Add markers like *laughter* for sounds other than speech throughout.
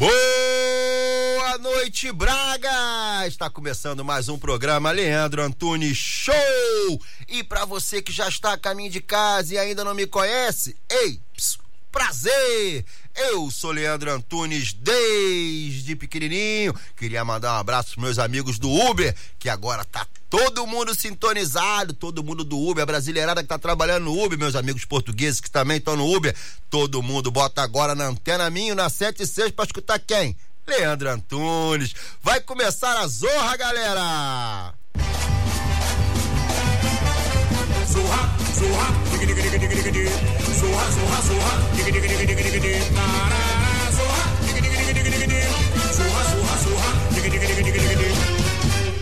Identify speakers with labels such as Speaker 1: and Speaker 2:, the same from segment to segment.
Speaker 1: Boa noite, Braga! Está começando mais um programa Leandro Antunes Show! E para você que já está a caminho de casa e ainda não me conhece, ei, pss, prazer! Eu sou Leandro Antunes desde pequenininho. Queria mandar um abraço pros meus amigos do Uber, que agora tá todo mundo sintonizado, todo mundo do Uber, a brasileirada que tá trabalhando no Uber, meus amigos portugueses que também estão no Uber. Todo mundo bota agora na antena Minho, na 7 e 6 pra escutar quem? Leandro Antunes. Vai começar a zorra, galera!
Speaker 2: Zorra, zorra, diga diga diga diga diga diga. Zorra, zorra, zorra, diga diga diga diga diga diga. Tarará, zorra, diga diga diga diga diga diga. Zorra, zorra, zorra, diga diga diga diga diga diga.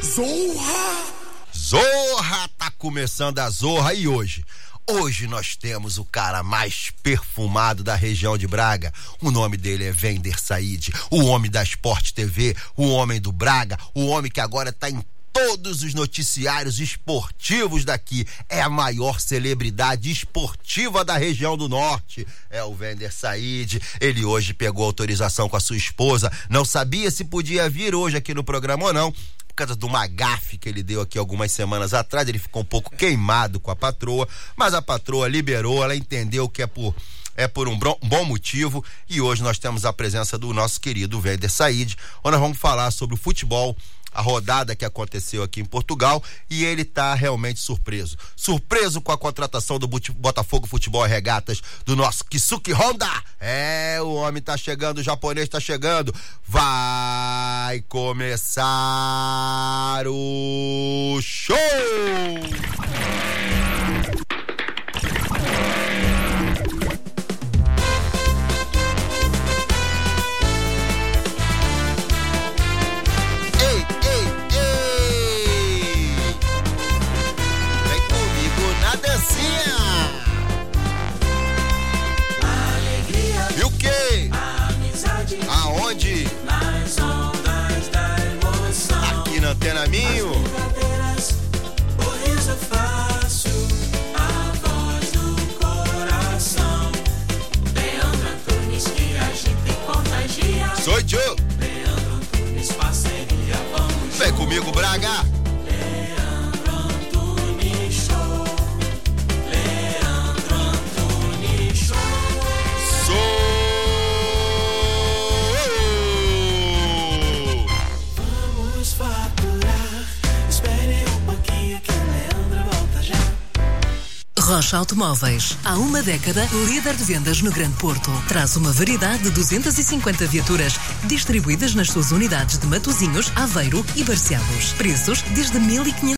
Speaker 2: Zorra!
Speaker 1: Zorra tá começando a Zorra e hoje. Hoje nós temos o cara mais perfumado da região de Braga. O nome dele é Vender Said, o homem da Sport TV, o homem do Braga, o homem que agora tá em todos os noticiários esportivos daqui. É a maior celebridade esportiva da região do norte. É o Vender Said. Ele hoje pegou autorização com a sua esposa. Não sabia se podia vir hoje aqui no programa ou não por causa de uma gafe que ele deu aqui algumas semanas atrás, ele ficou um pouco queimado com a patroa, mas a patroa liberou, ela entendeu que é por é por um bom motivo e hoje nós temos a presença do nosso querido Vender Said, onde nós vamos falar sobre o futebol, a rodada que aconteceu aqui em Portugal e ele tá realmente surpreso. Surpreso com a contratação do Botafogo Futebol e Regatas do nosso Kisuki Honda. É, o homem tá chegando, o japonês tá chegando. Vai começar o show!
Speaker 2: Leandro Antunes, parceria, vamos
Speaker 1: Vem comigo, Braga!
Speaker 3: Rocha Automóveis. Há uma década, líder de vendas no Grande Porto. Traz uma variedade de 250 viaturas distribuídas nas suas unidades de Matozinhos, Aveiro e Barcelos. Preços desde 1.500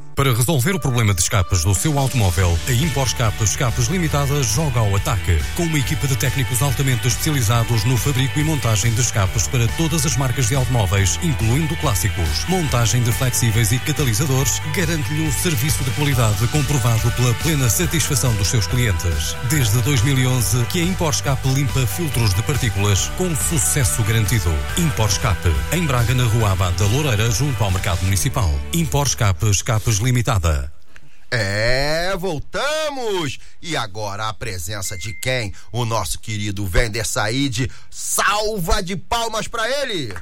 Speaker 4: Para resolver o problema de escapas do seu automóvel, a Impor Escapas Escapas Limitada joga ao ataque. Com uma equipa de técnicos altamente especializados no fabrico e montagem de escapas para todas as marcas de automóveis, incluindo clássicos. Montagem de flexíveis e catalisadores garante-lhe um serviço de qualidade comprovado pela plena satisfação dos seus clientes. Desde 2011 que a Impor Escape limpa filtros de partículas com sucesso garantido. Impor Escape, em Braga, na Rua Abad da Loureira, junto ao Mercado Municipal. Impor Escape Escapes Limitada.
Speaker 1: É, voltamos! E agora a presença de quem? O nosso querido Vender Said. Salva de palmas pra ele!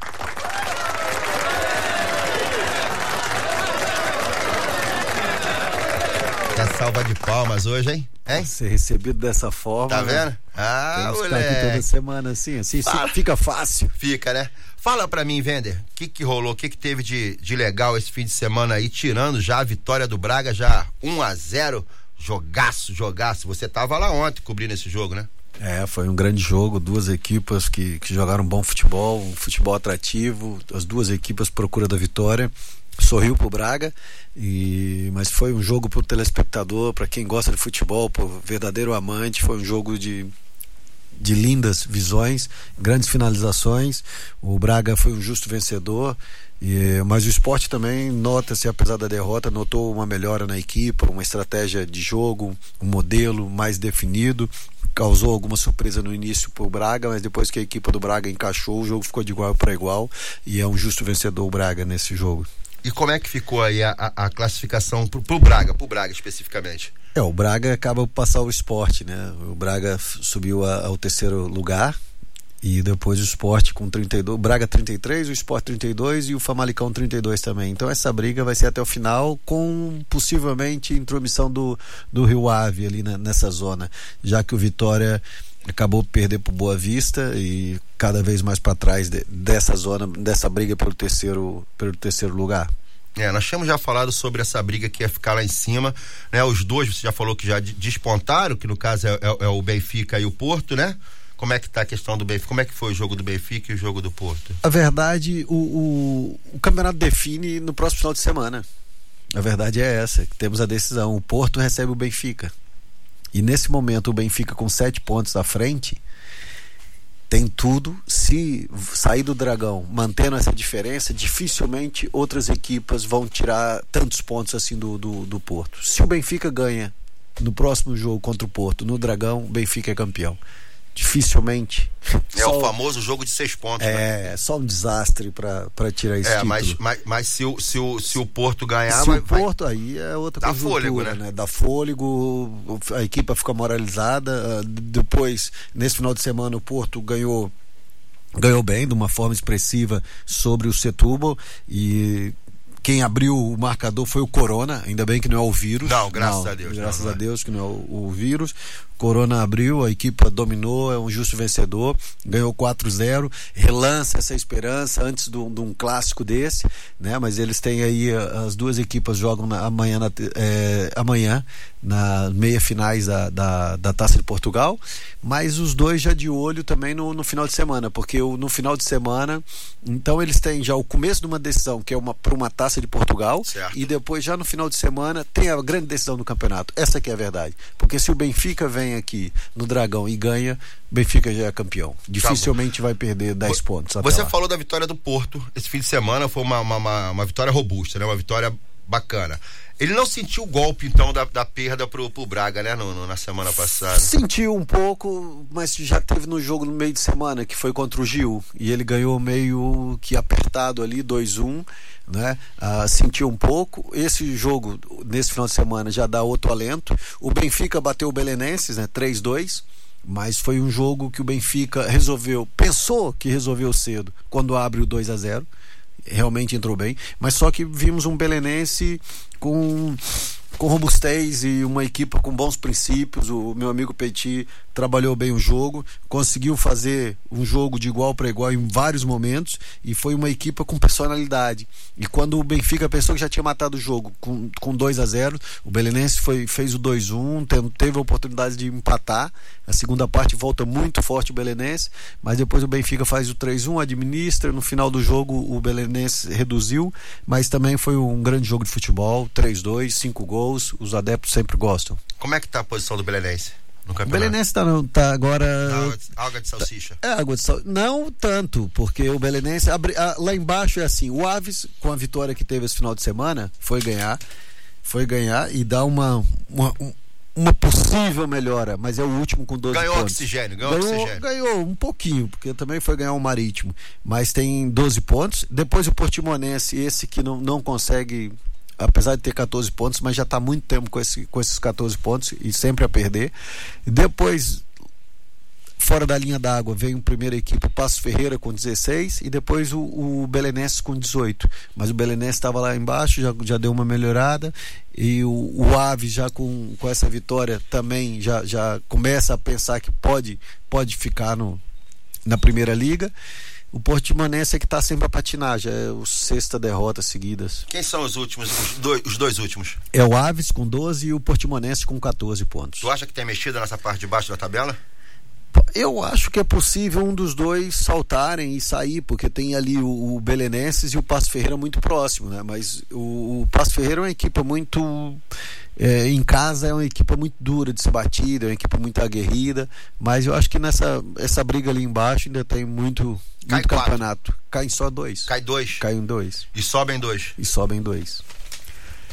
Speaker 1: É salva de palmas hoje, hein? Hein?
Speaker 5: Ser recebido dessa forma.
Speaker 1: Tá
Speaker 5: né?
Speaker 1: vendo? Ah,
Speaker 5: Temos que estar aqui toda
Speaker 1: moleque.
Speaker 5: semana assim, assim,
Speaker 1: Fala.
Speaker 5: fica fácil.
Speaker 1: Fica, né? Fala pra mim, Vender, o que que rolou, o que que teve de, de legal esse fim de semana aí, tirando já a vitória do Braga, já 1 a 0 jogaço, jogaço. Você tava lá ontem cobrindo esse jogo, né?
Speaker 5: É, foi um grande jogo, duas equipas que, que jogaram bom futebol, um futebol atrativo, as duas equipas procura da vitória. Sorriu pro Braga, e, mas foi um jogo pro telespectador, para quem gosta de futebol, pro verdadeiro amante, foi um jogo de, de lindas visões, grandes finalizações. O Braga foi um justo vencedor. E, mas o esporte também nota-se, apesar da derrota, notou uma melhora na equipe, uma estratégia de jogo, um modelo mais definido. Causou alguma surpresa no início para o Braga, mas depois que a equipe do Braga encaixou, o jogo ficou de igual para igual e é um justo vencedor o Braga nesse jogo.
Speaker 1: E como é que ficou aí a, a, a classificação pro, pro Braga, pro Braga especificamente?
Speaker 5: É, o Braga acaba por passar o esporte, né? O Braga subiu a, ao terceiro lugar e depois o esporte com 32, o Braga 33, o esporte 32 e o Famalicão 32 também. Então essa briga vai ser até o final com possivelmente intromissão do, do Rio Ave ali na, nessa zona, já que o Vitória acabou por perder para Boa Vista e cada vez mais para trás de, dessa zona, dessa briga pelo terceiro, pelo terceiro lugar.
Speaker 1: É, nós tínhamos já falado sobre essa briga que ia ficar lá em cima, né? Os dois, você já falou que já despontaram, que no caso é, é, é o Benfica e o Porto, né? Como é que tá a questão do Benfica? Como é que foi o jogo do Benfica e o jogo do Porto?
Speaker 5: A verdade, o, o, o campeonato define no próximo final de semana. A verdade é essa, que temos a decisão. O Porto recebe o Benfica. E nesse momento o Benfica com sete pontos à frente tem tudo. Se sair do Dragão mantendo essa diferença, dificilmente outras equipas vão tirar tantos pontos assim do, do, do Porto. Se o Benfica ganha no próximo jogo contra o Porto, no Dragão, o Benfica é campeão dificilmente.
Speaker 1: É só, o famoso jogo de seis pontos.
Speaker 5: É,
Speaker 1: né?
Speaker 5: só um desastre para tirar esse
Speaker 1: é,
Speaker 5: título.
Speaker 1: Mas, mas, mas se, o, se, o, se o Porto ganhar.
Speaker 5: Se
Speaker 1: vai,
Speaker 5: o Porto, vai... aí é outra
Speaker 1: Dá fôlego, né?
Speaker 5: né? Dá fôlego, a equipe fica moralizada. Depois, nesse final de semana, o Porto ganhou ganhou bem, de uma forma expressiva sobre o Setúbal e quem abriu o marcador foi o Corona, ainda bem que não é o vírus.
Speaker 1: Não, graças
Speaker 5: não,
Speaker 1: a Deus.
Speaker 5: Graças
Speaker 1: não,
Speaker 5: a Deus que não é o, o vírus. Corona abriu, a equipe dominou, é um justo vencedor, ganhou 4-0, relança essa esperança antes de um clássico desse, né? Mas eles têm aí, as duas equipas jogam na, amanhã, na, é, amanhã na meia finais da, da, da, Taça de Portugal, mas os dois já de olho também no, no final de semana, porque o, no final de semana, então eles têm já o começo de uma decisão que é uma para uma Taça de Portugal
Speaker 1: certo.
Speaker 5: e depois já no final de semana tem a grande decisão do campeonato. Essa que é a verdade, porque se o Benfica vem aqui no Dragão e ganha, Benfica já é campeão. Dificilmente vai perder 10 pontos.
Speaker 1: Você
Speaker 5: lá.
Speaker 1: falou da vitória do Porto esse fim de semana, foi uma, uma, uma, uma vitória robusta, né? uma vitória bacana. Ele não sentiu o golpe, então, da, da perda pro, pro Braga, né, no, no, na semana passada?
Speaker 5: Sentiu um pouco, mas já teve no jogo no meio de semana, que foi contra o Gil, e ele ganhou meio que apertado ali, 2-1, né? Ah, sentiu um pouco. Esse jogo, nesse final de semana, já dá outro alento. O Benfica bateu o Belenenses, né, 3-2 mas foi um jogo que o Benfica resolveu, pensou que resolveu cedo, quando abre o 2 a 0 realmente entrou bem, mas só que vimos um belenense com com robustez e uma equipa com bons princípios. O meu amigo Petit trabalhou bem o jogo, conseguiu fazer um jogo de igual para igual em vários momentos e foi uma equipa com personalidade. E quando o Benfica pensou que já tinha matado o jogo com, com 2 a 0 o Belenense foi, fez o 2-1, teve a oportunidade de empatar. A segunda parte volta muito forte o Belenense, mas depois o Benfica faz o 3-1, administra. No final do jogo o Belenense reduziu, mas também foi um grande jogo de futebol 3-2, 5 gols os adeptos sempre gostam.
Speaker 1: Como é que tá a posição do Belenense? No
Speaker 5: o Belenense tá, tá agora.
Speaker 1: Água de salsicha.
Speaker 5: É, água de salsicha. Não tanto, porque o Belenense. A, lá embaixo é assim: o Aves, com a vitória que teve esse final de semana, foi ganhar. Foi ganhar e dá uma, uma, uma possível melhora, mas é o último com 12
Speaker 1: ganhou
Speaker 5: pontos.
Speaker 1: Oxigênio, ganhou,
Speaker 5: ganhou
Speaker 1: oxigênio.
Speaker 5: Ganhou um pouquinho, porque também foi ganhar o um Marítimo. Mas tem 12 pontos. Depois o Portimonense, esse que não, não consegue apesar de ter 14 pontos, mas já está muito tempo com, esse, com esses 14 pontos e sempre a perder. Depois, fora da linha d'água, vem a primeira equipe, o Passo Ferreira com 16 e depois o, o Belenenses com 18. Mas o Belenenses estava lá embaixo, já, já deu uma melhorada e o, o Ave já com, com essa vitória também já, já começa a pensar que pode, pode ficar no, na primeira liga. O Portimonense é que está sempre a patinar, já é o sexta derrota seguidas.
Speaker 1: Quem são os últimos, os dois, os dois, últimos?
Speaker 5: É o Aves com 12 e o Portimonense com 14 pontos.
Speaker 1: Tu acha que tem mexida nessa parte de baixo da tabela?
Speaker 5: Eu acho que é possível um dos dois saltarem e sair, porque tem ali o, o Belenenses e o Passo Ferreira muito próximo, né? Mas o, o Passo Ferreira é uma equipe muito. É, em casa é uma equipe muito dura de se batida, é uma equipe muito aguerrida, mas eu acho que nessa essa briga ali embaixo ainda tem muito,
Speaker 1: Cai
Speaker 5: muito
Speaker 1: quatro.
Speaker 5: campeonato. Caem só dois.
Speaker 1: Cai dois
Speaker 5: Caem dois.
Speaker 1: e sobem dois.
Speaker 5: E sobem dois.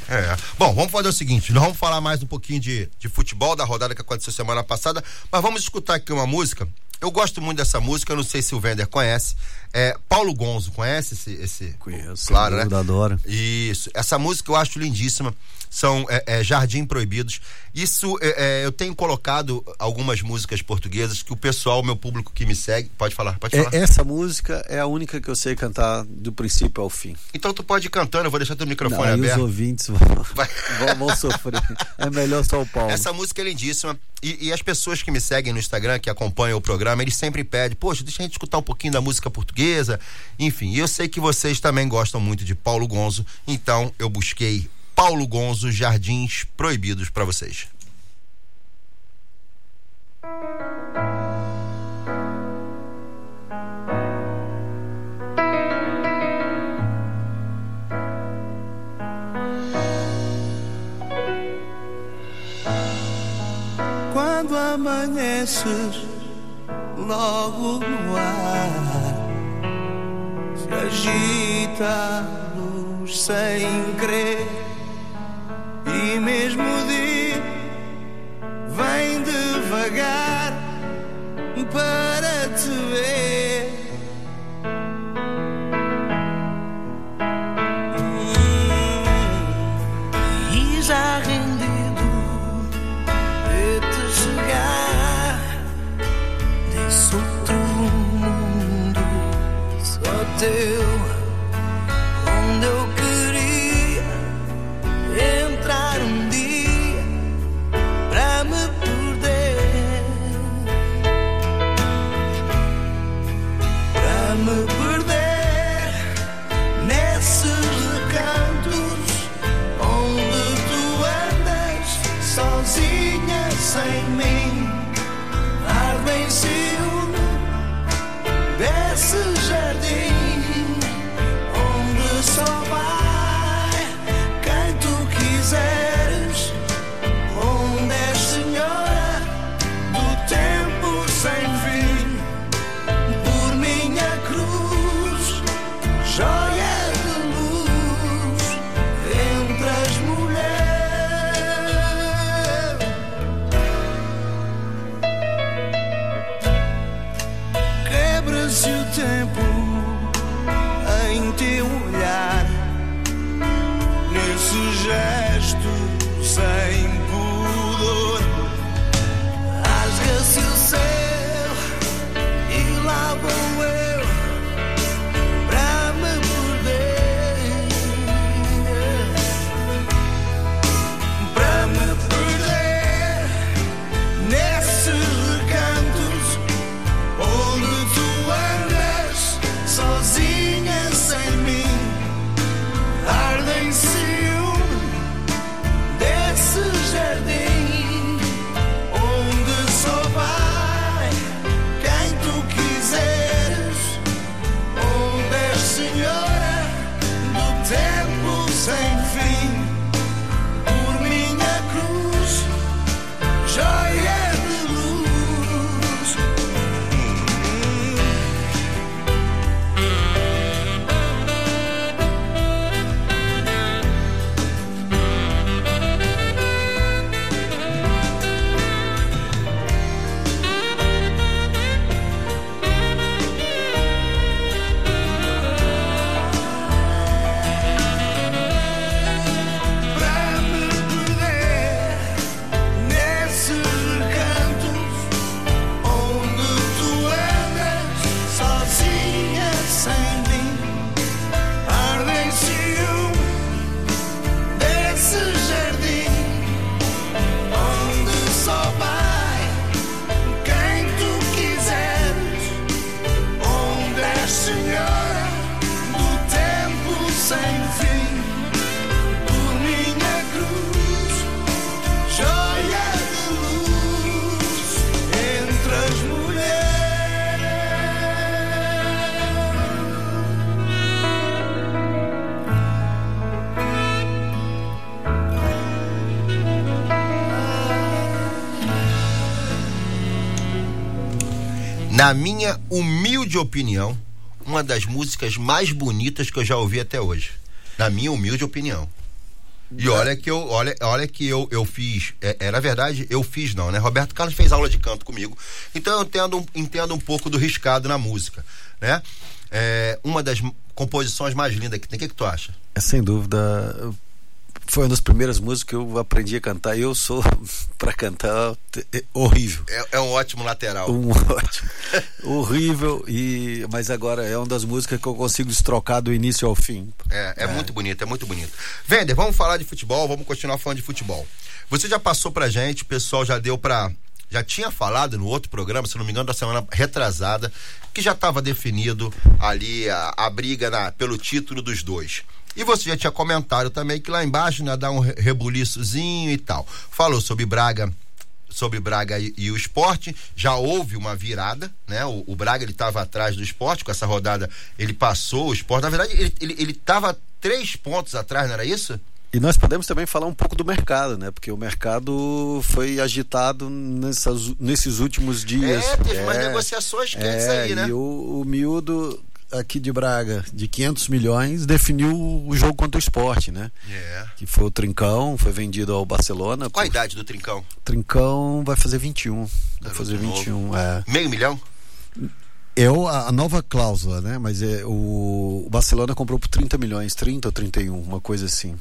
Speaker 1: É. Bom, vamos fazer o seguinte: nós vamos falar mais um pouquinho de, de futebol da rodada que aconteceu semana passada, mas vamos escutar aqui uma música. Eu gosto muito dessa música, eu não sei se o Vender conhece. É Paulo Gonzo, conhece esse? esse
Speaker 5: Conheço,
Speaker 1: Claro, né?
Speaker 5: adoro.
Speaker 1: Isso. Essa música eu acho lindíssima. São é, é, Jardim Proibidos. Isso é, é, eu tenho colocado algumas músicas portuguesas que o pessoal, meu público que me segue, pode falar, pode falar.
Speaker 5: É, essa música é a única que eu sei cantar do princípio ao fim.
Speaker 1: Então tu pode ir cantando, eu vou deixar teu
Speaker 5: Não,
Speaker 1: microfone
Speaker 5: os
Speaker 1: aberto.
Speaker 5: ouvintes vão, *laughs* vão, vão sofrer. É melhor só o Paulo.
Speaker 1: Essa música é lindíssima. E, e as pessoas que me seguem no Instagram, que acompanham o programa, eles sempre pedem, poxa, deixa a gente escutar um pouquinho da música portuguesa. Enfim, eu sei que vocês também gostam muito de Paulo Gonzo, então eu busquei Paulo Gonzo Jardins Proibidos pra vocês.
Speaker 6: Quando amanheces logo no ar. Se agita luz sem querer E mesmo o dia vem devagar Para te ver
Speaker 1: na minha humilde opinião, uma das músicas mais bonitas que eu já ouvi até hoje. Na minha humilde opinião. E olha que eu, olha, olha que eu, eu fiz, é, é, na verdade, eu fiz não, né? Roberto Carlos fez aula de canto comigo, então eu entendo, um- entendo um pouco do riscado na música, né? É, uma das composições mais lindas que tem, o que, que tu acha?
Speaker 5: É sem dúvida. Foi uma das primeiras músicas que eu aprendi a cantar e eu sou, *laughs* pra cantar, é horrível.
Speaker 1: É, é um ótimo lateral.
Speaker 5: Um *laughs* ótimo. horrível, e, mas agora é uma das músicas que eu consigo destrocar do início ao fim.
Speaker 1: É, é, muito bonito, é muito bonito. Vender, vamos falar de futebol, vamos continuar falando de futebol. Você já passou pra gente, o pessoal já deu pra. Já tinha falado no outro programa, se não me engano, da semana retrasada, que já estava definido ali a, a briga na- pelo título dos dois. E você já tinha comentado também que lá embaixo né, dá um re- rebuliçozinho e tal. Falou sobre Braga sobre Braga e, e o esporte. Já houve uma virada, né? O, o Braga ele estava atrás do esporte, com essa rodada ele passou o esporte. Na verdade, ele, ele, ele tava três pontos atrás, não era isso?
Speaker 5: E nós podemos também falar um pouco do mercado, né? Porque o mercado foi agitado nessas, nesses últimos dias.
Speaker 1: É, teve umas negociações quentes
Speaker 5: é,
Speaker 1: aí, né?
Speaker 5: E o, o miúdo aqui de Braga, de 500 milhões, definiu o jogo contra o esporte, né?
Speaker 1: É.
Speaker 5: Que foi o Trincão, foi vendido ao Barcelona.
Speaker 1: Qual a
Speaker 5: por-
Speaker 1: idade do Trincão?
Speaker 5: Trincão vai fazer 21. Vai fazer
Speaker 1: novo.
Speaker 5: 21, é.
Speaker 1: Meio milhão?
Speaker 5: É o- a, a nova cláusula, né? Mas é, o, o Barcelona comprou por 30 milhões, 30 ou 31, uma coisa assim.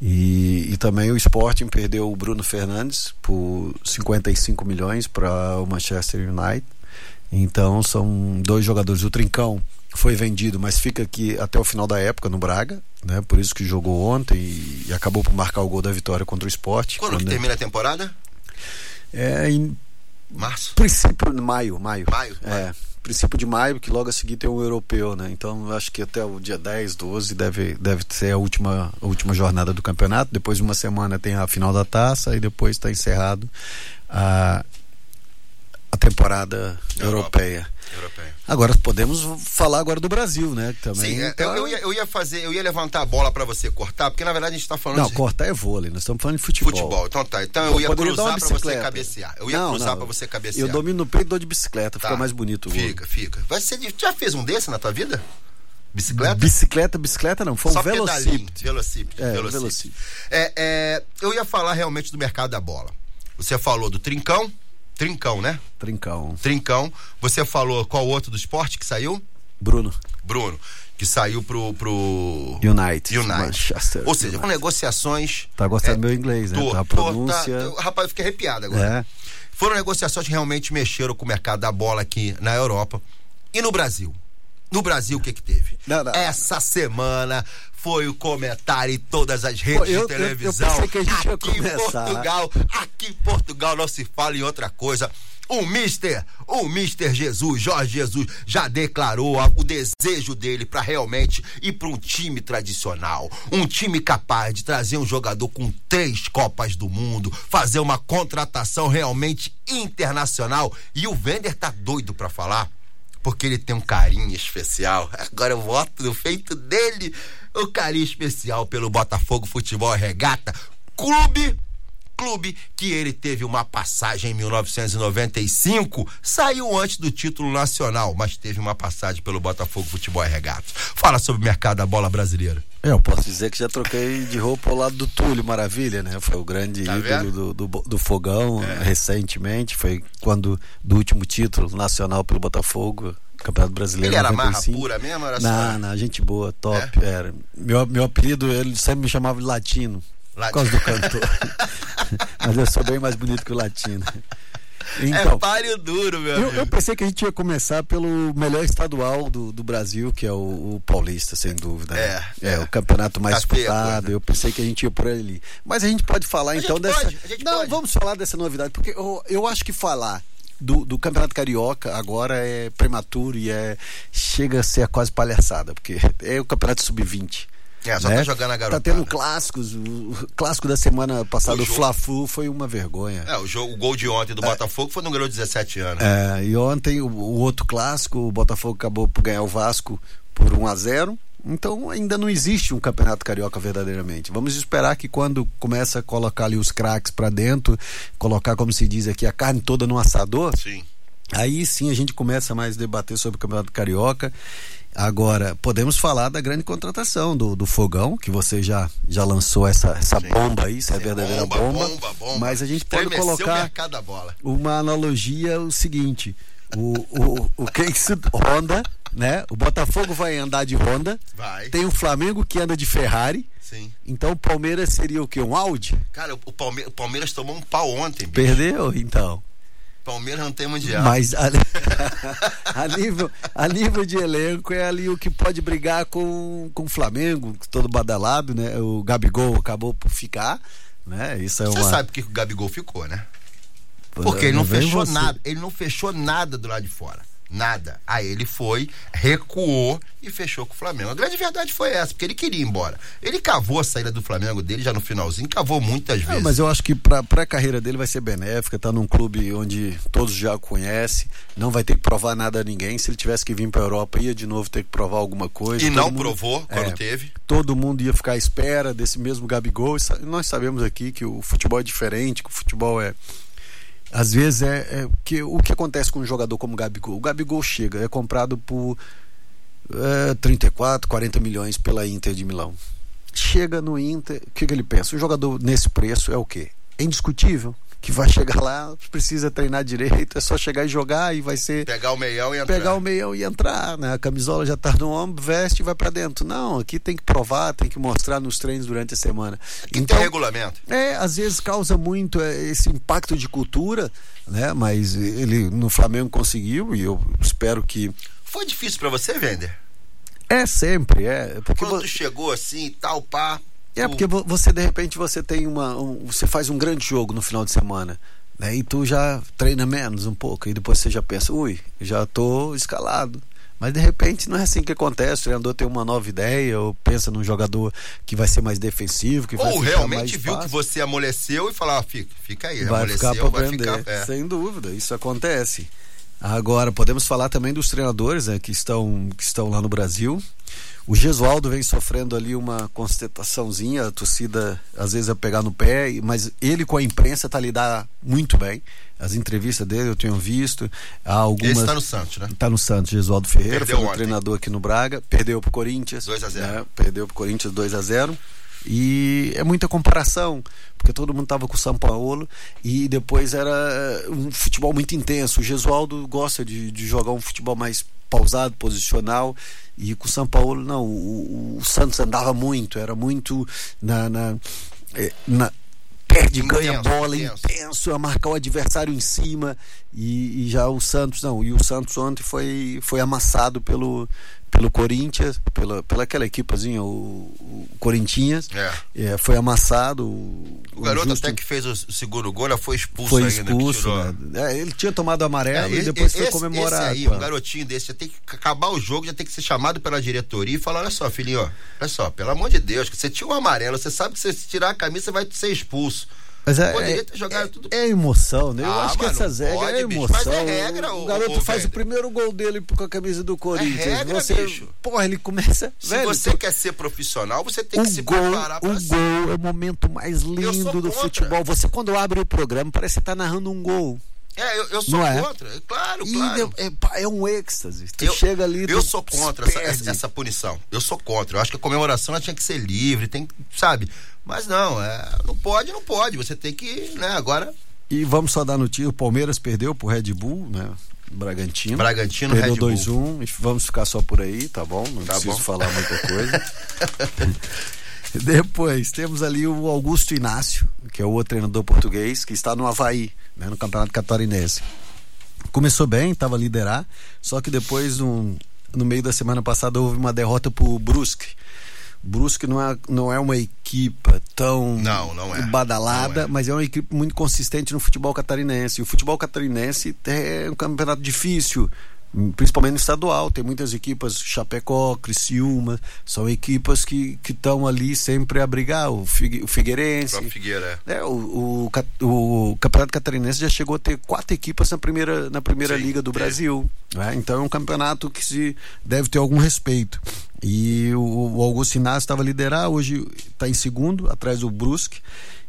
Speaker 5: E, e também o Sporting perdeu o Bruno Fernandes por 55 milhões para o Manchester United. Então são dois jogadores. O Trincão foi vendido, mas fica aqui até o final da época no Braga, né? Por isso que jogou ontem e, acabou por marcar o gol da vitória contra o Sport.
Speaker 1: Quando que termina a temporada?
Speaker 5: É em
Speaker 1: Março?
Speaker 5: princípio de maio, maio.
Speaker 1: Maio,
Speaker 5: É, princípio de maio, que logo a seguir tem o europeu, né? Então acho que até o dia 10, 12 deve, deve ser a última, a última jornada do campeonato. Depois de uma semana tem a final da taça e depois está encerrado a, a temporada
Speaker 1: Europa.
Speaker 5: europeia.
Speaker 1: Europeia.
Speaker 5: Agora podemos falar agora do Brasil, né? Também
Speaker 1: Sim,
Speaker 5: tá-
Speaker 1: eu, eu ia, eu ia fazer, eu ia levantar a bola pra você cortar, porque na verdade a gente tá falando
Speaker 5: Não,
Speaker 1: de
Speaker 5: cortar é vôlei, nós estamos falando de futebol.
Speaker 1: futebol. Então tá, então eu ia
Speaker 5: dar uma
Speaker 1: cruzar pra você cabecear. Eu ia
Speaker 5: Não,
Speaker 1: cruzar pra você cabecear.
Speaker 5: Eu domino no peito e dou de bicicleta, fica
Speaker 1: Tá.
Speaker 5: mais bonito.
Speaker 1: Fica, fica. Vai ser, já fez um desse na tua vida? Bicicleta?
Speaker 5: Bicicleta, bicicleta não, foi um velocípede.
Speaker 1: Velocípede.
Speaker 5: É,
Speaker 1: velocípede. É, é, eu ia falar realmente do mercado da bola. Você falou do Trincão. Trincão, né?
Speaker 5: Trincão.
Speaker 1: Trincão. Você falou qual outro do esporte que saiu?
Speaker 5: Bruno.
Speaker 1: Bruno. Que saiu pro. pro...
Speaker 5: United.
Speaker 1: United. Ou seja,
Speaker 5: United.
Speaker 1: com negociações.
Speaker 5: Tá gostando do meu inglês, né?
Speaker 1: Tô,
Speaker 5: Tá a
Speaker 1: tô,
Speaker 5: pronúncia.
Speaker 1: tá- eu- rapaz, eu fiquei arrepiado agora.
Speaker 5: É.
Speaker 1: Foram negociações que realmente mexeram com o mercado da bola aqui na Europa e no Brasil. No Brasil, o que que teve?
Speaker 5: Não, não.
Speaker 1: Essa semana foi o comentário em todas as redes
Speaker 5: Pô, eu-
Speaker 1: de
Speaker 5: eu- eu
Speaker 1: televisão.
Speaker 5: gente ia
Speaker 1: aqui em. Portugal, aqui em Portugal não se fala em outra coisa. O Mister, o Mister Jesus, Jorge Jesus, já declarou o desejo dele para realmente ir para um time tradicional. Um time capaz de trazer um jogador com três Copas do Mundo, fazer uma contratação realmente internacional. E o Vender tá doido para falar porque ele tem um carinho especial. Agora eu voto no feito dele, o carinho especial pelo Botafogo Futebol Regata, clube, clube que ele teve uma passagem em 1995, saiu antes do título nacional, mas teve uma passagem pelo Botafogo Futebol Regata. Fala sobre o mercado da bola brasileira.
Speaker 5: É, eu posso dizer que já troquei de roupa ao lado do Túlio Maravilha, né? Foi o grande
Speaker 1: Tá
Speaker 5: ídolo do, do, do Fogão recentemente. Foi quando do último título nacional pelo Botafogo, Campeonato Brasileiro.
Speaker 1: Ele era marra
Speaker 5: 95.
Speaker 1: pura mesmo? Era
Speaker 5: Não, não, gente boa, top. Era. Meu, meu apelido, ele sempre me chamava de Latino. Por causa do cantor. *laughs* Mas eu sou bem mais bonito que o Latino. Então,
Speaker 1: é páreo duro, meu
Speaker 5: eu, eu pensei que a gente ia começar pelo melhor estadual do, do Brasil, que é o, o Paulista, sem dúvida. né?
Speaker 1: É, é.
Speaker 5: o campeonato mais
Speaker 1: Tá
Speaker 5: disputado. Eu pensei que a gente ia por ali. Mas a gente pode falar
Speaker 1: A
Speaker 5: então dessa.
Speaker 1: pode,
Speaker 5: Não,
Speaker 1: pode.
Speaker 5: vamos falar dessa novidade, porque eu, eu acho que falar. Do, do Campeonato Carioca agora é prematuro e é chega a ser quase palhaçada, porque é o Campeonato Sub-20.
Speaker 1: É, só
Speaker 5: né?
Speaker 1: tá jogando a
Speaker 5: Tá
Speaker 1: garotada.
Speaker 5: tendo clássicos. O clássico da semana passada,
Speaker 1: O
Speaker 5: o Fla-Flu, foi uma vergonha.
Speaker 1: É, o, jogo, o gol de ontem do Botafogo foi no garoto de 17 anos.
Speaker 5: É, e ontem o, o outro clássico, o Botafogo acabou por ganhar o Vasco por 1 a 0 Então ainda não existe um campeonato carioca verdadeiramente. Vamos esperar que quando começa a colocar ali os craques para dentro, colocar, como se diz aqui, a carne toda no assador,
Speaker 1: Sim.
Speaker 5: Aí sim a gente começa mais a debater sobre o Campeonato Carioca. Agora, podemos falar da grande contratação do, do Fogão, que você já, já lançou essa, essa bomba aí, isso é verdadeira
Speaker 1: bomba,
Speaker 5: bomba,
Speaker 1: bomba, bomba.
Speaker 5: Mas a gente pode colocar uma analogia o seguinte: o, o, o Case Honda, né? O Botafogo vai andar de Honda,
Speaker 1: Vai.
Speaker 5: tem o Flamengo que anda de Ferrari.
Speaker 1: Sim.
Speaker 5: Então o Palmeiras seria o quê? Um Audi?
Speaker 1: Cara, o Palme- o Palmeiras tomou um pau ontem. bicho.
Speaker 5: Perdeu, então.
Speaker 1: Palmeiras não tem mundial.
Speaker 5: Mas a, *laughs* a nível, a nível de elenco é ali o que pode brigar com, com o Flamengo, todo badalado, né? O Gabigol acabou por ficar, né? Isso é
Speaker 1: Você
Speaker 5: uma.
Speaker 1: sabe por que o Gabigol ficou, né? Porque ele não
Speaker 5: Vem
Speaker 1: fechou nada. Ele não fechou nada do lado de fora. Nada. Aí ele foi, recuou e fechou com o Flamengo. A grande verdade foi essa, porque ele queria ir embora. Ele cavou a saída do Flamengo dele já no finalzinho, cavou muitas
Speaker 5: É,
Speaker 1: vezes.
Speaker 5: mas eu acho que para a carreira dele vai ser benéfica. Tá num clube onde todos já conhecem, não vai ter que provar nada a ninguém. Se ele tivesse que vir para Europa, ia de novo ter que provar alguma coisa.
Speaker 1: E
Speaker 5: Todo
Speaker 1: não
Speaker 5: mundo-
Speaker 1: provou quando
Speaker 5: É,
Speaker 1: teve.
Speaker 5: Todo mundo ia ficar à espera desse mesmo Gabigol. Nós sabemos aqui que o futebol é diferente, que o futebol é. Às vezes é, é que o que acontece com um jogador como o Gabigol? O Gabigol chega, é comprado por é, 34, 40 milhões pela Inter de Milão. Chega no Inter, o que, que ele pensa? Um jogador nesse preço é o quê? É indiscutível. Que vai chegar lá, precisa treinar direito, é só chegar e jogar e vai ser
Speaker 1: Pegar o meião e entrar.
Speaker 5: pegar o meião e entrar, né? A camisola já tá no ombro, veste e vai pra dentro. Não, aqui tem que provar, tem que mostrar nos treinos durante a semana.
Speaker 1: Aqui tem regulamento.
Speaker 5: é, às vezes causa muito é, esse impacto de cultura, né? Mas ele no Flamengo conseguiu e eu espero que
Speaker 1: Foi difícil pra você, Vender?
Speaker 5: é sempre, é, porque
Speaker 1: Quando chegou assim tal, pá.
Speaker 5: É
Speaker 1: tu-
Speaker 5: porque vo- você de repente você tem uma, um- você faz um grande jogo no final de semana, né? E tu já treina menos um pouco e depois você já pensa, ui, já tô escalado. Mas de repente não é assim que acontece. O treinador tem uma nova ideia ou pensa num jogador que vai ser mais defensivo, que vai
Speaker 1: Ou realmente viu que
Speaker 5: fácil.
Speaker 1: você amoleceu e falou, ah, fica, fica aí.
Speaker 5: vai
Speaker 1: amoleceu,
Speaker 5: ficar para
Speaker 1: vai
Speaker 5: aprender.
Speaker 1: ficar. é.
Speaker 5: Sem dúvida, isso acontece. Agora podemos falar também dos treinadores né, que estão que estão lá no Brasil. O Gesualdo vem sofrendo ali uma constataçãozinha, a torcida às vezes a pegar no pé, mas ele com a imprensa tá lidar muito bem. As entrevistas dele eu tenho visto. Há algumas
Speaker 1: Esse tá no Santos, né?
Speaker 5: Tá no Santos, Gesualdo Ferreira,
Speaker 1: Perdeu
Speaker 5: foi o
Speaker 1: ontem.
Speaker 5: treinador aqui no Braga, perdeu pro Corinthians.
Speaker 1: 2 a 0.
Speaker 5: né? Perdeu pro Corinthians 2 a 0 E é muita comparação, porque todo mundo tava com o São Paulo e depois era eh, um futebol muito intenso. O Gesualdo gosta de, de jogar um futebol mais pausado, posicional. E com o São Paulo, não. O, o- Santos andava muito, era muito na. na, eh, na- perde, ganha bola,
Speaker 1: intenso.
Speaker 5: intenso, a marcar o adversário em cima. E, e já o Santos, não. E o Santos ontem foi, foi amassado pelo, pelo Corinthians, pela, pela aquela equipazinha, o, o Corinthians.
Speaker 1: É.
Speaker 5: É, foi amassado. O,
Speaker 1: O garoto
Speaker 5: Justo
Speaker 1: até que fez o segundo gol, já foi expulso
Speaker 5: foi
Speaker 1: ainda.
Speaker 5: expulso.
Speaker 1: tirou.
Speaker 5: né? É, ele tinha tomado amarelo
Speaker 1: É,
Speaker 5: e depois foi
Speaker 1: esse-
Speaker 5: comemorar.
Speaker 1: Esse aí, um garotinho desse, já tem que acabar o jogo, já tem que ser chamado pela diretoria e falar: olha só, filhinho, ó, olha só, pelo amor de Deus, que você tinha um amarelo, você sabe que se você tirar a camisa, você vai ser expulso.
Speaker 5: Mas é,
Speaker 1: Poderia
Speaker 5: é-
Speaker 1: ter jogado
Speaker 5: é-
Speaker 1: tudo.
Speaker 5: É emoção, né? Eu
Speaker 1: Ah,
Speaker 5: acho que essas regras é
Speaker 1: bicho.
Speaker 5: emoção.
Speaker 1: Mas é regra,
Speaker 5: o
Speaker 1: ô-
Speaker 5: garoto
Speaker 1: ô,
Speaker 5: faz
Speaker 1: velho.
Speaker 5: o primeiro gol dele com a camisa do Corinthians.
Speaker 1: regra,
Speaker 5: você,
Speaker 1: bicho.
Speaker 5: porra, ele começa.
Speaker 1: Se
Speaker 5: velho,
Speaker 1: você
Speaker 5: tu-
Speaker 1: quer ser profissional, você tem que
Speaker 5: o
Speaker 1: se
Speaker 5: gol,
Speaker 1: preparar pra
Speaker 5: o
Speaker 1: ser.
Speaker 5: gol é o momento mais lindo do futebol. Você, quando abre o programa, parece que você tá narrando um gol.
Speaker 1: É, eu, eu sou
Speaker 5: é?
Speaker 1: contra. Claro,
Speaker 5: E
Speaker 1: claro.
Speaker 5: é, é um êxtase. Tu
Speaker 1: Eu,
Speaker 5: chega ali.
Speaker 1: eu sou contra essa, essa, essa punição. Eu sou contra. Eu acho que a comemoração ela tinha que ser livre, tem, sabe? Mas não, é, não pode, não pode. Você tem que, né, agora
Speaker 5: E vamos só dar notícia: o Palmeiras perdeu pro Red Bull, né? Bragantino.
Speaker 1: Bragantino,
Speaker 5: Perdeu
Speaker 1: Red Bull.
Speaker 5: 2-1. e Vamos ficar só por aí, tá bom? Não
Speaker 1: Tá
Speaker 5: preciso
Speaker 1: bom.
Speaker 5: falar muita coisa. *laughs* *laughs* Depois temos ali o Augusto Inácio, que é o outro treinador português, que está no Havaí, né, no Campeonato Catarinense. Começou bem, estava a liderar, só que depois, no, no meio da semana passada, houve uma derrota pro Brusque. Brusque não é, não é uma equipa tão
Speaker 1: Não, não é.
Speaker 5: badalada,
Speaker 1: Não é.
Speaker 5: mas é uma equipe muito consistente no futebol catarinense. E o futebol catarinense é um campeonato difícil, principalmente no estadual. Tem muitas equipas, Chapecó, Criciúma, são equipas que estão ali sempre a brigar. O, Figue, o Figueirense.
Speaker 1: Próprio Figueira.
Speaker 5: É, o, o, ca- o Campeonato Catarinense já chegou a ter quatro equipes na primeira, na primeira
Speaker 1: Sim,
Speaker 5: Liga do
Speaker 1: teve.
Speaker 5: Brasil. né? Então é um campeonato que se deve ter algum respeito. E o, o estava a liderar, hoje está em segundo, atrás do Brusque.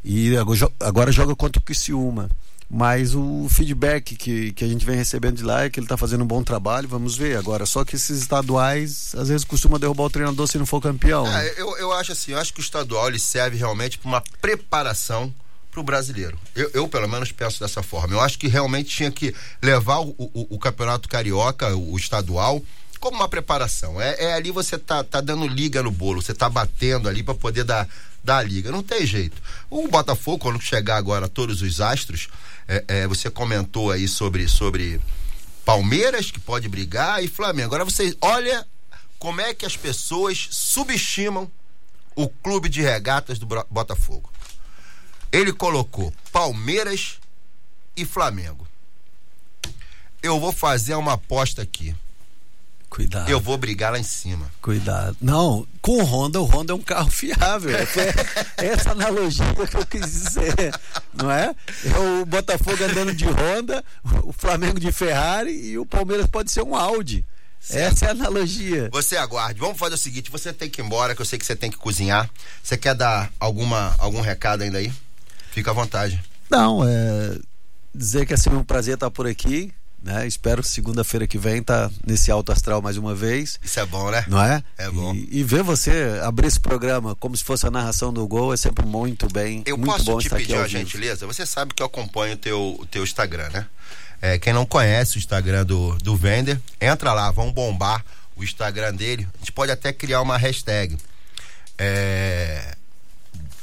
Speaker 5: E agora, agora joga contra o Criciúma. Mas o feedback que, que a gente vem recebendo de lá é que ele está fazendo um bom trabalho, vamos ver agora. Só que esses estaduais, às vezes, costuma derrubar o treinador se não for campeão.
Speaker 1: É, eu, eu acho assim, eu acho que o estadual ele serve realmente para uma preparação para o brasileiro. Eu, eu, pelo menos, penso dessa forma. Eu acho que realmente tinha que levar o, o, o campeonato carioca, o, o estadual, como uma preparação. É, é, ali você tá, tá dando liga no bolo, você tá batendo ali para poder dar, dar a liga. Não tem jeito. O Botafogo, quando chegar agora todos os astros, é, é, você comentou aí sobre, sobre Palmeiras, que pode brigar, e Flamengo. Agora você olha como é que as pessoas subestimam o clube de regatas do Botafogo. Ele colocou Palmeiras e Flamengo. Eu vou fazer uma aposta aqui.
Speaker 5: Cuidado.
Speaker 1: Eu vou brigar lá em cima.
Speaker 5: Cuidado. Não, com o Honda, o Honda é um carro fiável. É essa analogia que eu quis dizer, não é? É o Botafogo andando de Honda, o Flamengo de Ferrari e o Palmeiras pode ser um Audi. Essa é a analogia.
Speaker 1: Você aguarde. Vamos fazer o seguinte: você tem que ir embora, que eu sei que você tem que cozinhar. Você quer dar alguma, algum recado ainda aí? Fica à vontade.
Speaker 5: Não, é dizer que é sempre um prazer estar por aqui. Né? Espero segunda-feira que vem estar nesse alto astral mais uma vez.
Speaker 1: Isso é bom, né?
Speaker 5: Não é?
Speaker 1: É bom.
Speaker 5: E, e ver você abrir esse programa como se fosse a narração do gol é sempre muito bem.
Speaker 1: Eu
Speaker 5: muito
Speaker 1: posso
Speaker 5: bom
Speaker 1: te pedir uma gentileza? Você sabe que eu acompanho o teu, teu Instagram, né? É, quem não conhece o Instagram do, do Vender, entra lá, vamos bombar o Instagram dele. A gente pode até criar uma hashtag. É,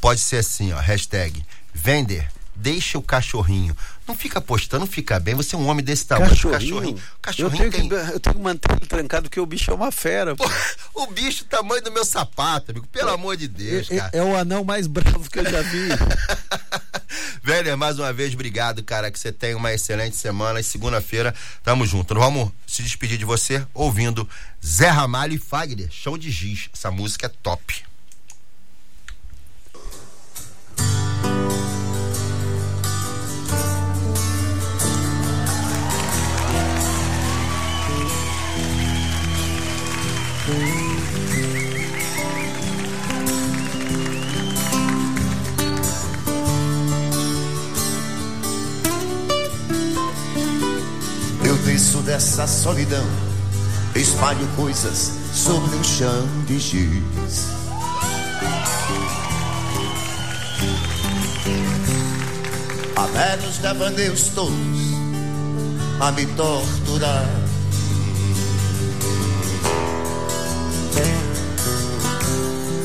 Speaker 1: pode ser assim, ó, hashtag Vender, deixa o cachorrinho. Não fica postando, não fica bem. Você é um homem desse tamanho.
Speaker 5: Cachorrinho,
Speaker 1: Cachorrinho
Speaker 5: eu, tenho
Speaker 1: tem-
Speaker 5: que, eu tenho que manter ele trancado porque o bicho é uma fera. pô.
Speaker 1: Pô, *laughs* o bicho tamanho do meu sapato, amigo. Pelo amor de Deus,
Speaker 5: É,
Speaker 1: cara.
Speaker 5: é o anão mais bravo que eu já vi. *laughs*
Speaker 1: Velho, mais uma vez, obrigado, cara. Que você tenha uma excelente semana. E segunda-feira, tamo junto. Nós vamos se despedir de você ouvindo Zé Ramalho e Fagner, Chão de Giz. Essa música é top.
Speaker 7: Dessa solidão, espalho coisas sobre um chão de giz. Há velhos devaneios todos a me torturar.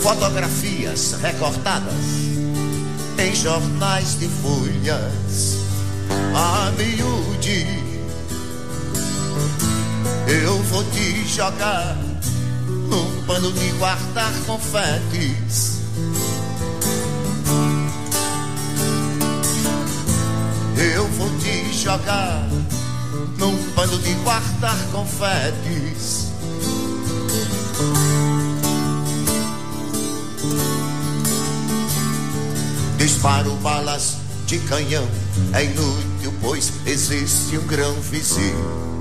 Speaker 7: Fotografias recortadas em jornais de folhas a miúde eu vou te jogar num pano de guardar confetes. Eu vou te jogar num pano de guardar confetes. Disparo balas de canhão, é inútil, pois existe um grão vizinho.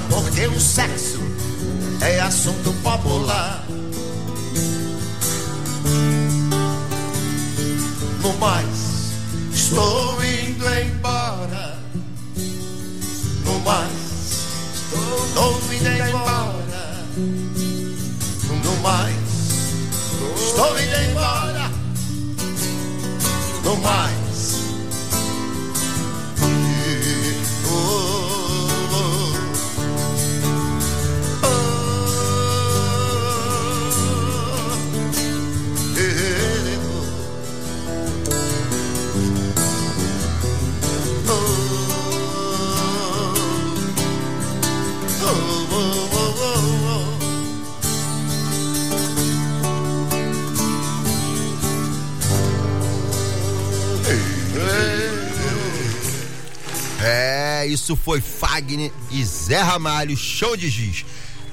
Speaker 7: Porque o sexo é assunto popular. No mais, estou indo embora. No mais, estou indo embora. No mais, estou indo embora. No mais.
Speaker 1: Isso foi Fagner e Zé Ramalho, show de giz.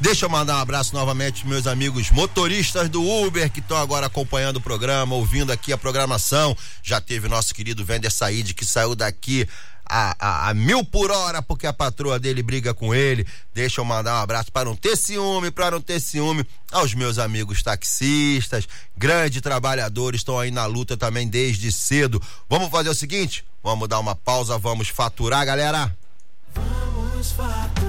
Speaker 1: Deixa eu mandar um abraço novamente meus amigos motoristas do Uber que estão agora acompanhando o programa, ouvindo aqui a programação. Já teve nosso querido Vender Said que saiu daqui a, a, a mil por hora porque a patroa dele briga com ele. Deixa eu mandar um abraço para não ter ciúme, para não ter ciúme aos meus amigos taxistas, grandes trabalhadores, estão aí na luta também desde cedo. Vamos fazer o seguinte? Vamos dar uma pausa, vamos faturar, galera.
Speaker 8: Vamos faturar.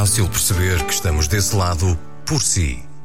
Speaker 4: perceber que estamos desse lado por si.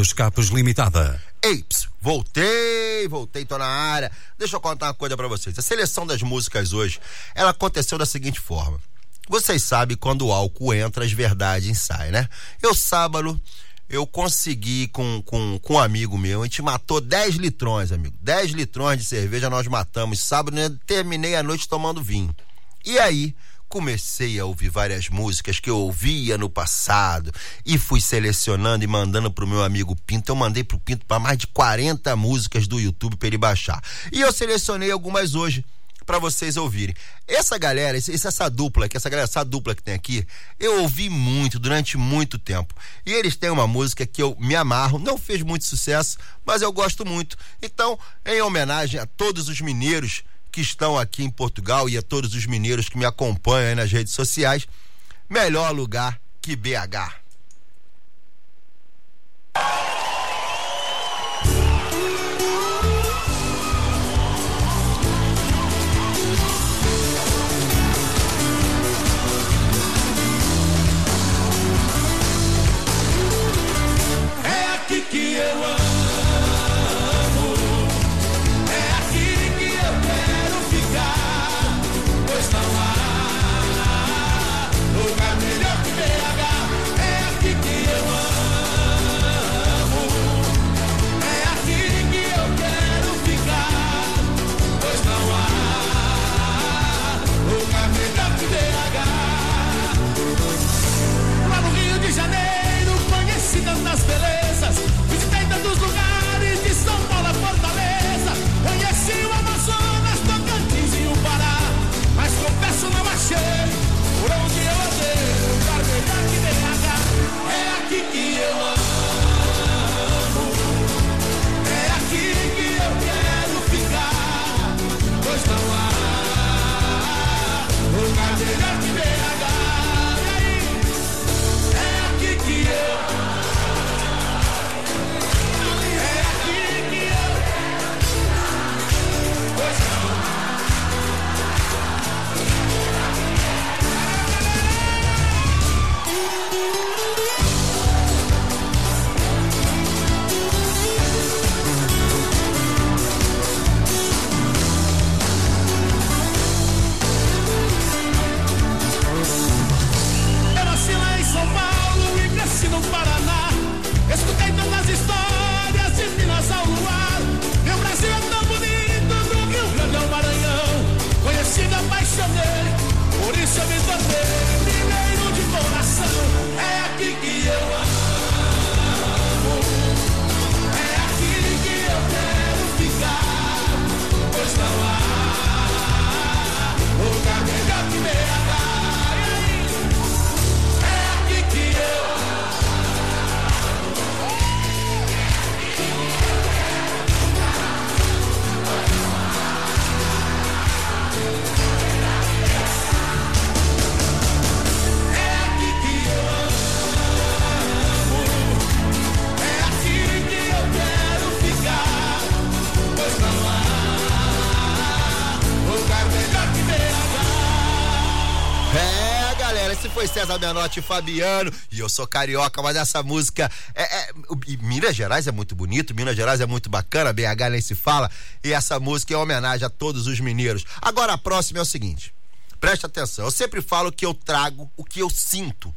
Speaker 9: Escapes Limitada.
Speaker 1: Eips, voltei, voltei, tô na área. Deixa eu contar uma coisa pra vocês. A seleção das músicas hoje, ela aconteceu da seguinte forma. Vocês sabem quando o álcool entra, as verdades saem, né? Eu sábado, eu consegui com, com, com um amigo meu, a gente matou 10 litrões, amigo. 10 litrões de cerveja nós matamos. Sábado, né? terminei a noite tomando vinho. E aí, comecei a ouvir várias músicas que eu ouvia no passado e fui selecionando e mandando pro meu amigo Pinto. Eu mandei pro Pinto para mais de 40 músicas do YouTube para ele baixar. E eu selecionei algumas hoje para vocês ouvirem. Essa galera, essa dupla, que essa galera, essa dupla que tem aqui, eu ouvi muito durante muito tempo. E eles têm uma música que eu me amarro, não fez muito sucesso, mas eu gosto muito. Então, em homenagem a todos os mineiros que estão aqui em Portugal e a todos os mineiros que me acompanham aí nas redes sociais, melhor lugar que BH. Menotti Fabiano. E eu sou carioca, mas essa música é, é, Minas Gerais é muito bonito, Minas Gerais é muito bacana, BH nem se fala. E essa música é homenagem a todos os mineiros. Agora a próxima é o seguinte. Preste atenção. Eu sempre falo que eu trago o que eu sinto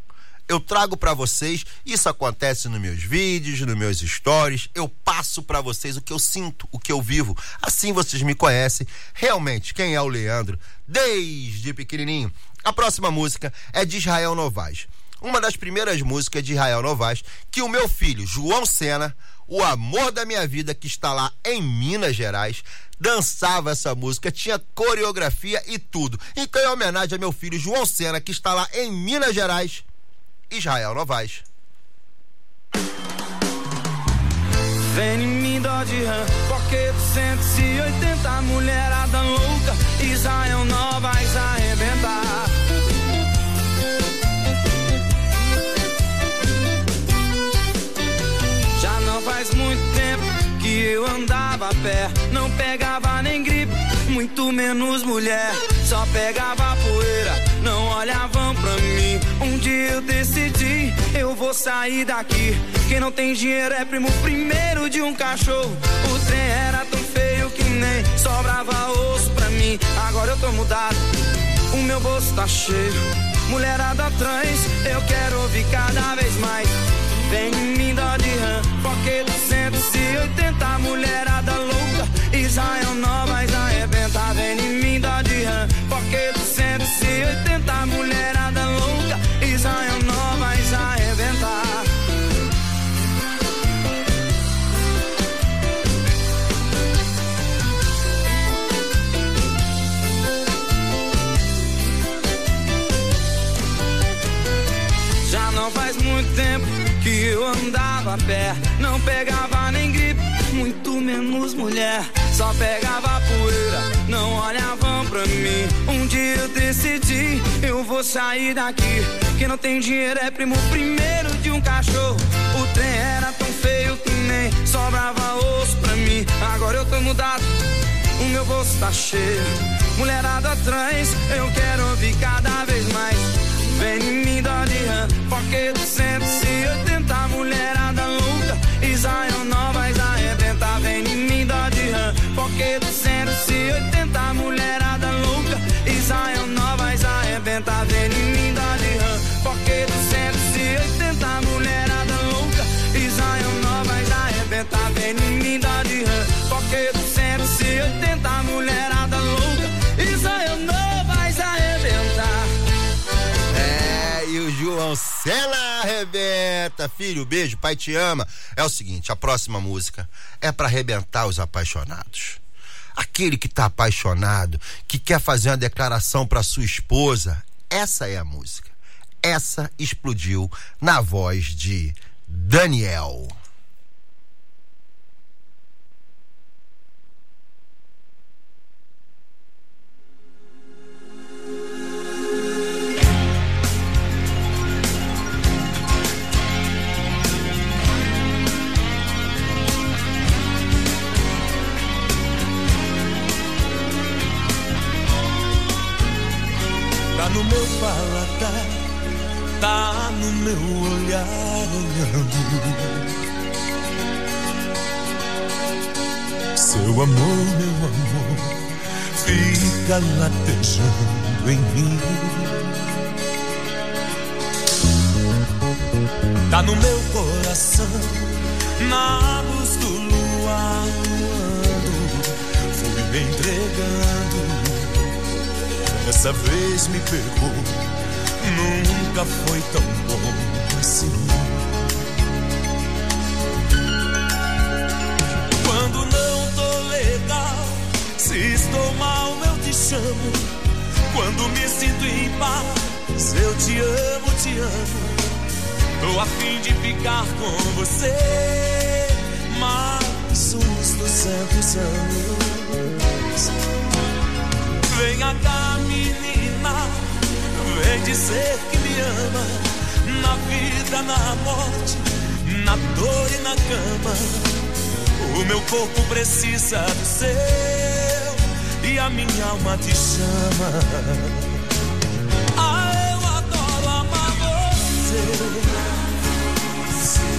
Speaker 1: eu trago para vocês, isso acontece nos meus vídeos, nos meus stories, eu passo para vocês o que eu sinto, o que eu vivo. Assim vocês me conhecem realmente quem é o Leandro desde pequenininho. A próxima música é de Israel Novaes. Uma das primeiras músicas de Israel Novaes que o meu filho João Sena, o amor da minha vida que está lá em Minas Gerais, dançava essa música, tinha coreografia e tudo. Então, em homenagem a meu filho João Sena, que está lá em Minas Gerais, Israel Novaes.
Speaker 10: Vem em mim, Dodge Ram, porque 280 mulherada louca, Israel arrebentar. Eu andava a pé, não pegava nem gripe, muito menos mulher, só pegava poeira, não olhavam pra mim. Um dia eu decidi, eu vou sair daqui. Quem não tem dinheiro é primo primeiro de um cachorro. O trem era tão feio que nem sobrava osso pra mim. Agora eu tô mudado, o meu bolso tá cheio. Mulherada atrás, eu quero ouvir cada vez mais. Vem em mim, dó de rã, porque 280 mulherada louca. Israel Novas arrebenta, vem em mim, dó de rã, porque 280 mulherada louca. Israel Novas arrebentar. Já não faz muito tempo que eu andava a pé, não pegava menos mulher, só pegava poeira, não olhavam pra mim. Um dia eu decidi, eu vou sair daqui. Quem não tem dinheiro é primo primeiro de um cachorro. O trem era tão feio que nem sobrava osso pra mim. Agora eu tô mudado, o meu bolso tá cheio. Mulherada atrás, eu quero ouvir cada vez mais. Vem em mim, rã, porque 280 mulherada louca. Israel Novas rã, porque 280 mulherada louca. Israel Novas arrebenta, vem em mim, de rã, porque 280 mulherada louca. Israel Novas arrebenta, vem em mim, de rã, porque 280 mulherada louca. Israel Novas arrebenta.
Speaker 1: É, e o João Sena arrebenta. Filho, beijo, pai te ama. É o seguinte, a próxima música é para arrebentar os apaixonados. Aquele que tá apaixonado, que quer fazer uma declaração para sua esposa, essa é a música. Essa explodiu na voz de Daniel.
Speaker 8: Tá no meu paladar, tá no meu olhar olhando. Seu amor, meu amor, fica latejando em mim. Tá no meu coração, na luz do luar, fui me entregando. Dessa vez me pegou, nunca foi tão bom assim. Quando não tô legal, se estou mal, eu te chamo. Quando me sinto em paz, eu te amo, te amo. Tô a fim de ficar com você mais uns duzentos anos. Venha cá, menina, vem dizer que me ama. Na vida, na morte, na dor e na cama. O meu corpo precisa do seu e a minha alma te chama. Ah, eu adoro amar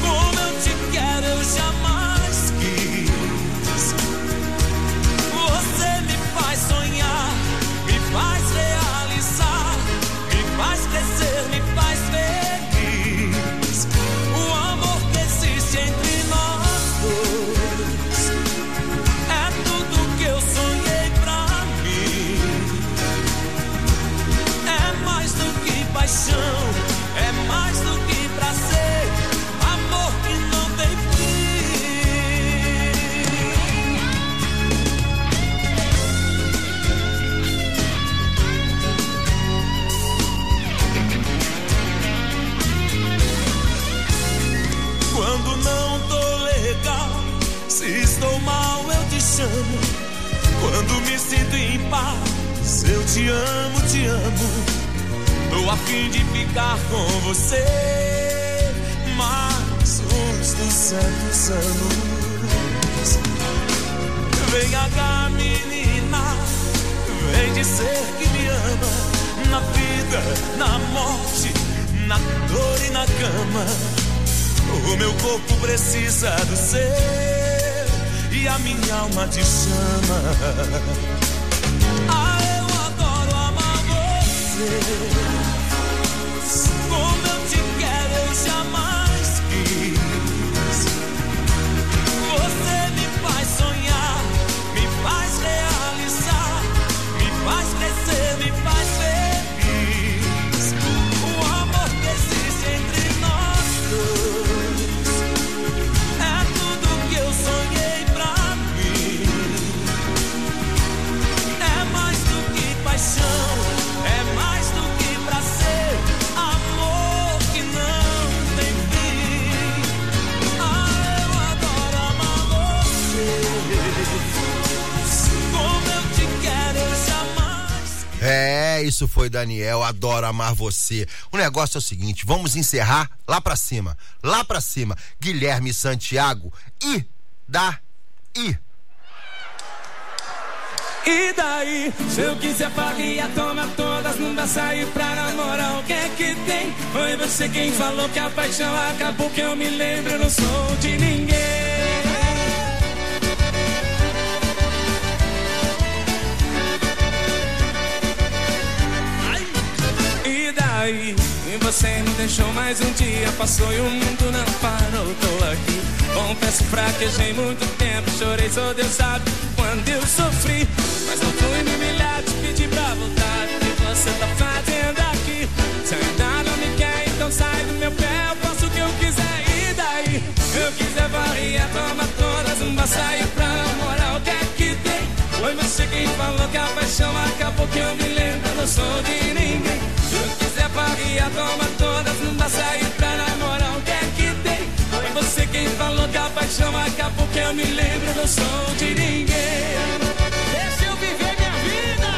Speaker 8: Como eu te quero, eu jamais
Speaker 1: Foi Daniel, adoro amar você. O negócio é o seguinte, vamos encerrar lá pra cima, lá pra cima. Guilherme Santiago e daí.
Speaker 11: E daí, se eu quiser farria, toma todas, não dá sair pra namorar. O que é que tem? Foi você quem falou que a paixão acabou, que eu me lembro, eu não sou de ninguém. Daí, e você me deixou mais um dia, passou e o mundo não parou, tô aqui. Confesso, fraquejei muito tempo, chorei, só Deus sabe quando eu sofri. Mas não fui me humilhar, te pedi pra voltar. O que você tá fazendo aqui? Se ainda não me quer, então sai do meu pé, eu faço o que eu quiser. E daí? Eu quiser varria, toma todas, não vai sair pra namorar. O que é que tem? Foi você quem falou que a paixão acabou, que eu me lembro, não sou de ninguém. Quiser varria, toma todas, não vai sair pra namorar. O que é que tem? Foi você quem falou que a paixão acabou, que eu me lembro, não sou de ninguém. Deixa eu viver minha vida.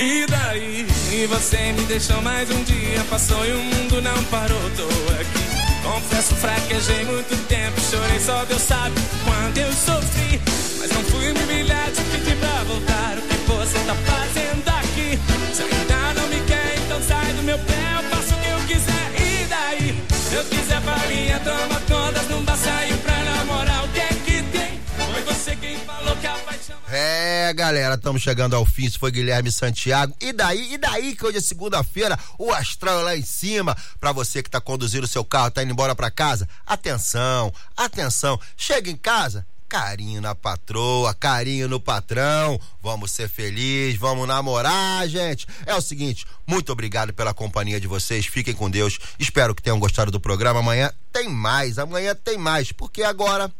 Speaker 11: E daí? E você me deixou mais um dia, passou e o mundo não parou, tô aqui. Confesso, fraquejei muito tempo, chorei, só Deus sabe quando eu sofri. Mas não fui me humilhar, pedi pra voltar. O que você tá fazendo aqui? Se ainda não me quer, então sai do meu pé, eu faço o que eu quiser. E daí? Se eu quiser farinha, toma todas, não dá sair pra namorar. O que é que tem? Foi você quem falou que a paixão.
Speaker 1: É, galera, estamos chegando ao fim. Isso foi Guilherme Santiago. E daí, e daí que hoje é segunda-feira, o astral é lá em cima. Pra você que tá conduzindo o seu carro, tá indo embora pra casa, atenção, atenção. Chega em casa, carinho na patroa, carinho no patrão. Vamos ser felizes, vamos namorar, gente. É o seguinte, muito obrigado pela companhia de vocês. Fiquem com Deus. Espero que tenham gostado do programa. Amanhã tem mais, amanhã tem mais, porque agora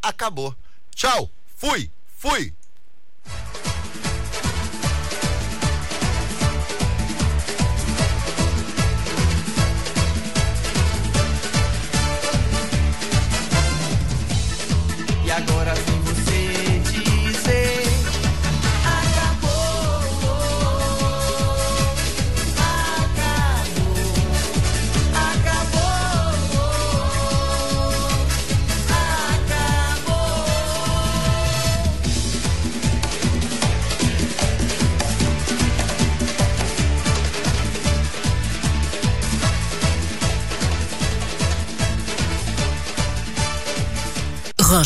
Speaker 1: acabou. Tchau, fui, fui.
Speaker 11: Agora. vem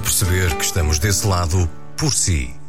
Speaker 12: perceber que estamos desse lado por si.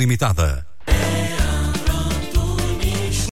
Speaker 4: Limitada.